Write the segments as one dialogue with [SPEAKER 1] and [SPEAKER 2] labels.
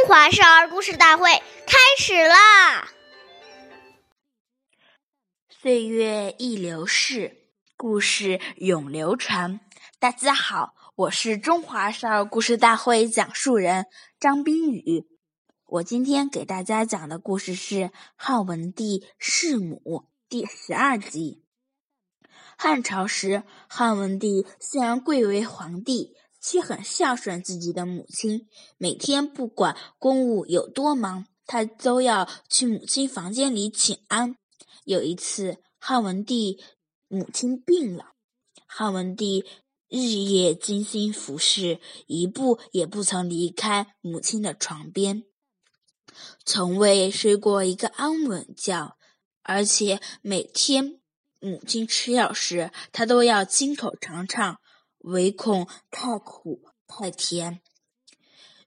[SPEAKER 1] 中华少儿故事大会开始啦！
[SPEAKER 2] 岁月易流逝，故事永流传。大家好，我是中华少儿故事大会讲述人张冰雨。我今天给大家讲的故事是汉文帝弑母第十二集。汉朝时，汉文帝虽然贵为皇帝。却很孝顺自己的母亲，每天不管公务有多忙，他都要去母亲房间里请安。有一次，汉文帝母亲病了，汉文帝日夜精心服侍，一步也不曾离开母亲的床边，从未睡过一个安稳觉，而且每天母亲吃药时，他都要亲口尝尝。唯恐太苦太甜。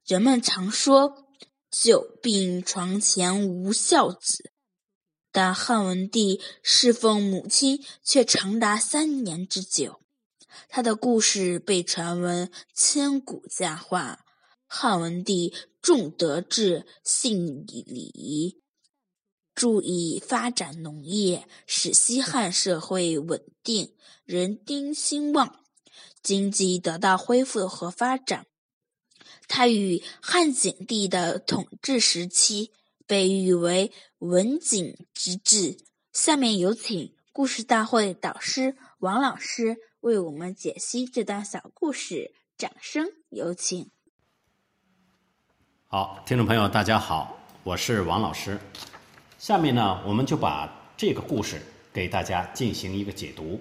[SPEAKER 2] 人们常说“久病床前无孝子”，但汉文帝侍奉母亲却长达三年之久。他的故事被传闻千古佳话。汉文帝重德治，信礼仪，注意发展农业，使西汉社会稳定，人丁兴旺。经济得到恢复和发展。他与汉景帝的统治时期被誉为“文景之治”。下面有请故事大会导师王老师为我们解析这段小故事，掌声有请。
[SPEAKER 3] 好，听众朋友，大家好，我是王老师。下面呢，我们就把这个故事给大家进行一个解读。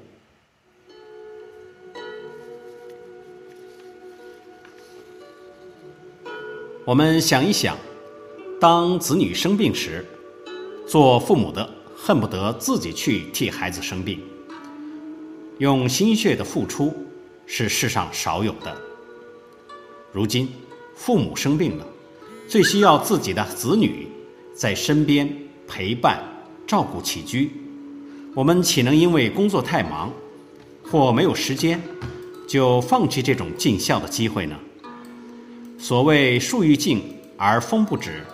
[SPEAKER 3] 我们想一想，当子女生病时，做父母的恨不得自己去替孩子生病，用心血的付出是世上少有的。如今父母生病了，最需要自己的子女在身边陪伴、照顾起居，我们岂能因为工作太忙或没有时间，就放弃这种尽孝的机会呢？所谓树欲静而风不止，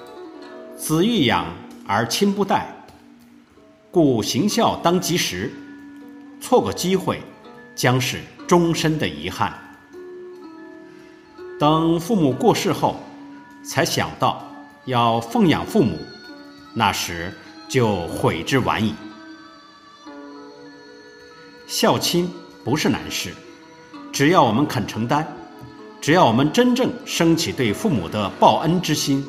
[SPEAKER 3] 子欲养而亲不待，故行孝当及时，错过机会将是终身的遗憾。等父母过世后，才想到要奉养父母，那时就悔之晚矣。孝亲不是难事，只要我们肯承担。只要我们真正升起对父母的报恩之心，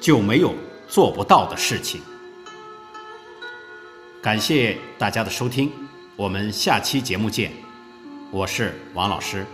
[SPEAKER 3] 就没有做不到的事情。感谢大家的收听，我们下期节目见。我是王老师。